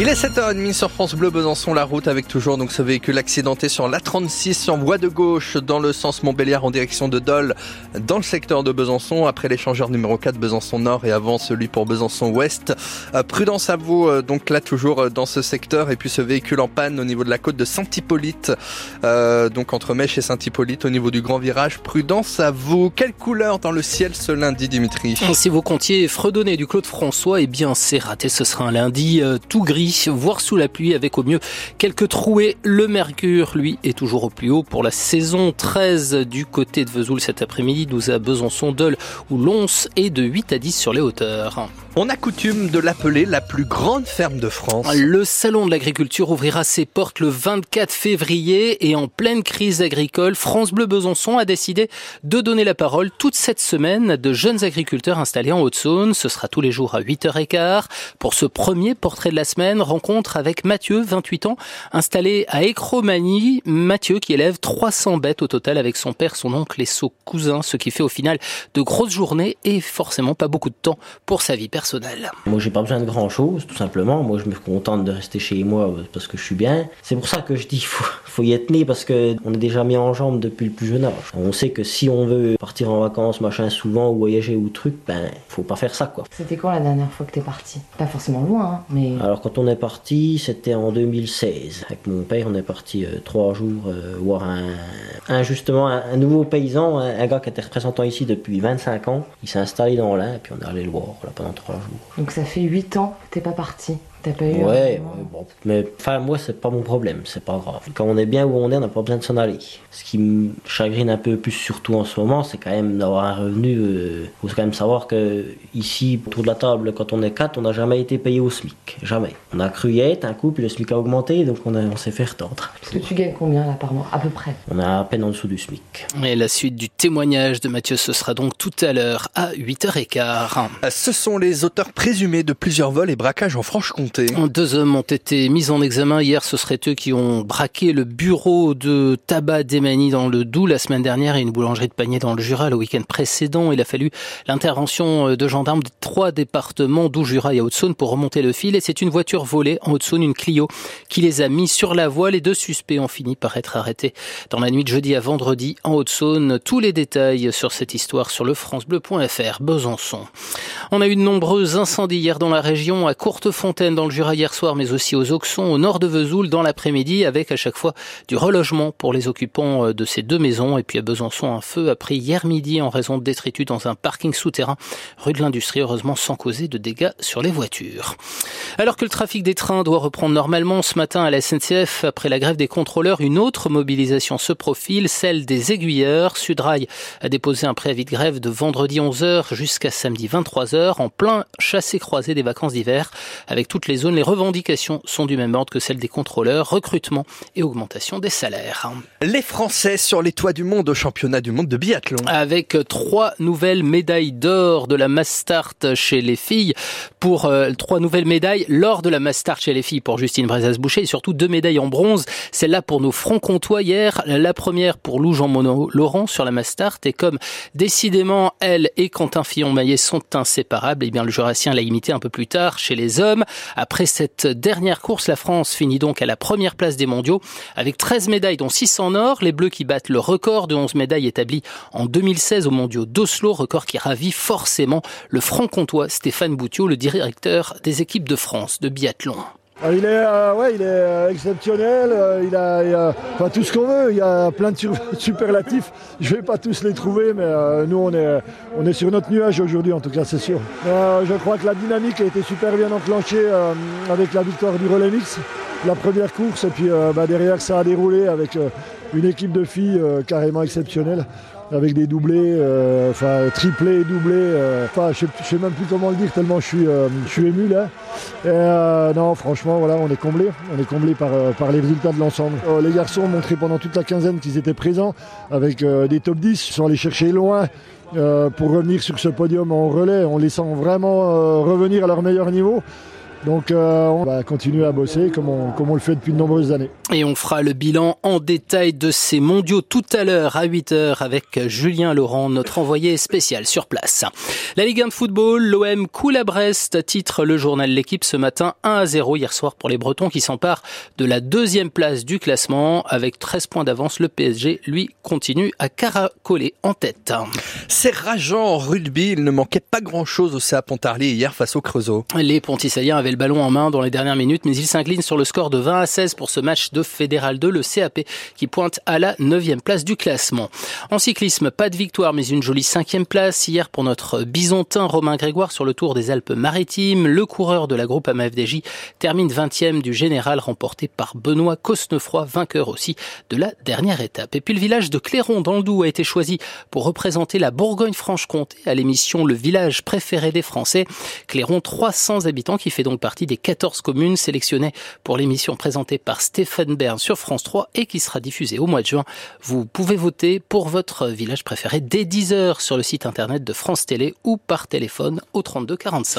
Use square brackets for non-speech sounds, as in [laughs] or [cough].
Il est 7h30 sur France Bleu Besançon, la route avec toujours donc ce véhicule accidenté sur l'A36 en voie de gauche dans le sens Montbéliard en direction de Dole dans le secteur de Besançon après l'échangeur numéro 4 Besançon Nord et avant celui pour Besançon Ouest. Euh, prudence à vous euh, donc là toujours euh, dans ce secteur et puis ce véhicule en panne au niveau de la côte de Saint-Hippolyte donc entre Mèche et Saint-Hippolyte au niveau du grand virage. Prudence à vous. Quelle couleur dans le ciel ce lundi Dimitri? Si vous comptiez fredonner du Claude François, eh bien c'est raté, ce sera un lundi tout gris voire sous la pluie avec au mieux quelques trouées. Le mercure, lui, est toujours au plus haut pour la saison 13 du côté de Vesoul cet après-midi. 12 à Besançon, Dole ou Lons et de 8 à 10 sur les hauteurs. On a coutume de l'appeler la plus grande ferme de France. Le salon de l'agriculture ouvrira ses portes le 24 février et en pleine crise agricole, France Bleu Besançon a décidé de donner la parole toute cette semaine de jeunes agriculteurs installés en Haute-Saône. Ce sera tous les jours à 8h15 pour ce premier portrait de la semaine rencontre avec Mathieu, 28 ans, installé à Écromanie. Mathieu qui élève 300 bêtes au total avec son père, son oncle et son cousin, ce qui fait au final de grosses journées et forcément pas beaucoup de temps pour sa vie personnelle. Moi, j'ai pas besoin de grand chose, tout simplement. Moi, je me contente de rester chez moi parce que je suis bien. C'est pour ça que je dis faut, faut y être né parce que on est déjà mis en jambe depuis le plus jeune âge. On sait que si on veut partir en vacances, machin, souvent, ou voyager ou truc, ben, faut pas faire ça, quoi. C'était quand la dernière fois que t'es parti? Pas forcément loin, hein, mais. Alors, quand on est parti, c'était en 2016. Avec mon père, on est parti euh, trois jours euh, voir un, justement, un, nouveau paysan, un, gars qui était représentant ici depuis 25 ans. Il s'est installé dans l'Ain, et puis on est allé le voir pendant trois donc ça fait 8 ans que t'es pas parti T'as pas eu Ouais, bon, mais enfin moi c'est pas mon problème, c'est pas grave. Quand on est bien où on est, on n'a pas besoin de s'en aller. Ce qui me chagrine un peu plus surtout en ce moment, c'est quand même d'avoir un revenu. Il euh, faut quand même savoir que ici, autour de la table, quand on est quatre, on n'a jamais été payé au SMIC, jamais. On a cru y être un coup, puis le SMIC a augmenté, donc on, on s'est fait retendre. Parce que tu gagnes combien là par mois, à peu près? On a à peine en dessous du SMIC. Et la suite du témoignage de Mathieu, ce sera donc tout à l'heure à 8h15. Ce sont les auteurs présumés de plusieurs vols et braquages en Franche-Comté. Deux hommes ont été mis en examen hier. Ce seraient eux qui ont braqué le bureau de tabac d'Emani dans le Doubs la semaine dernière et une boulangerie de panier dans le Jura le week-end précédent. Il a fallu l'intervention de gendarmes de trois départements, Doubs, Jura et Haute-Saône pour remonter le fil. Et c'est une voiture volée en Haute-Saône, une Clio, qui les a mis sur la voie. Les deux suspects ont fini par être arrêtés dans la nuit de jeudi à vendredi en Haute-Saône. Tous les détails sur cette histoire sur le francebleu.fr Besançon. On a eu de nombreux incendies hier dans la région, à Courtefontaine dans le Jura hier soir, mais aussi aux Auxons, au nord de Vesoul, dans l'après-midi, avec à chaque fois du relogement pour les occupants euh, de ces deux maisons. Et puis à Besançon, un feu a pris hier midi en raison de détritus dans un parking souterrain rue de l'Industrie, heureusement sans causer de dégâts sur les voitures. Alors que le trafic des trains doit reprendre normalement ce matin à la SNCF, après la grève des contrôleurs, une autre mobilisation se profile, celle des aiguilleurs. Sudrail a déposé un préavis de grève de vendredi 11h jusqu'à samedi 23h en plein chassé-croisé des vacances d'hiver avec toutes les zones les revendications sont du même ordre que celles des contrôleurs, recrutement et augmentation des salaires. Les Français sur les toits du monde au championnat du monde de biathlon. Avec trois nouvelles médailles d'or de la Mastart chez les filles, pour euh, trois nouvelles médailles lors de la Mastart chez les filles pour Justine Brezas-Boucher et surtout deux médailles en bronze. Celle-là pour nos francs-comtois hier, la première pour Lou Jean Monod Laurent sur la Mastart et comme décidément elle et Quentin Fillon-Maillet sont inséparables, et eh bien le Jurassien l'a imité un peu plus tard chez les hommes. Après cette dernière course, la France finit donc à la première place des mondiaux avec 13 médailles dont 6 en or. Les Bleus qui battent le record de 11 médailles établi en 2016 aux mondiaux d'Oslo, record qui ravit forcément le franc-comtois Stéphane Boutiot, le directeur des équipes de France de biathlon. Ah, il est, euh, ouais, il est euh, exceptionnel, euh, il, a, enfin, tout ce qu'on veut, il y a plein de [laughs] superlatifs, je ne vais pas tous les trouver, mais nous on est, on est sur notre nuage aujourd'hui en tout cas c'est sûr. je crois que la dynamique a été super bien enclenchée avec la victoire du relais mix, la première course, et puis bah, derrière ça a déroulé avec une équipe de filles carrément exceptionnelle avec des doublés, euh, enfin triplés, doublés, euh, enfin je, ne sais même plus comment le dire tellement je suis, euh, je suis ému là. Et, non franchement on est comblé, on est comblé par, par les résultats de l'ensemble. les garçons ont montré pendant toute la quinzaine qu'ils étaient présents avec des top 10, ils sont allés chercher loin pour revenir sur ce podium en relais en laissant vraiment revenir à leur meilleur niveau. Donc euh, on va continuer à bosser comme on, comme on le fait depuis de nombreuses années. Et on fera le bilan en détail de ces mondiaux tout à l'heure à 8h avec Julien Laurent, notre envoyé spécial sur place. La Ligue 1 de football, l'OM coule à Brest, titre le journal L'équipe ce matin 1 à 0 hier soir pour les Bretons qui s'emparent de la deuxième place du classement avec 13 points d'avance. Le PSG, lui, continue à caracoler en tête. C'est rageant en rugby, il ne manquait pas grand-chose au CA Pontarlier hier face au Creusot. Les avaient le ballon en main dans les dernières minutes, mais ils s'inclinent sur le score de 20 à 16 pour ce match de Fédéral 2, le CAP, qui pointe à la 9 place du classement. En cyclisme, pas de victoire, mais une jolie cinquième place hier pour notre bisontin Romain Grégoire sur le Tour des Alpes-Maritimes. Le coureur de la groupe AMFDJ termine 20e du général remporté par Benoît Cosnefroy, vainqueur aussi de la dernière étape. Et puis le village de Clairon dans le Doubs a été choisi pour représenter la Bourgogne-Franche-Comté à l'émission Le village préféré des Français. Clairon, 300 habitants qui fait partie des 14 communes sélectionnées pour l'émission présentée par Stéphane Bern sur France 3 et qui sera diffusée au mois de juin. Vous pouvez voter pour votre village préféré dès 10h sur le site internet de France Télé ou par téléphone au 32 45.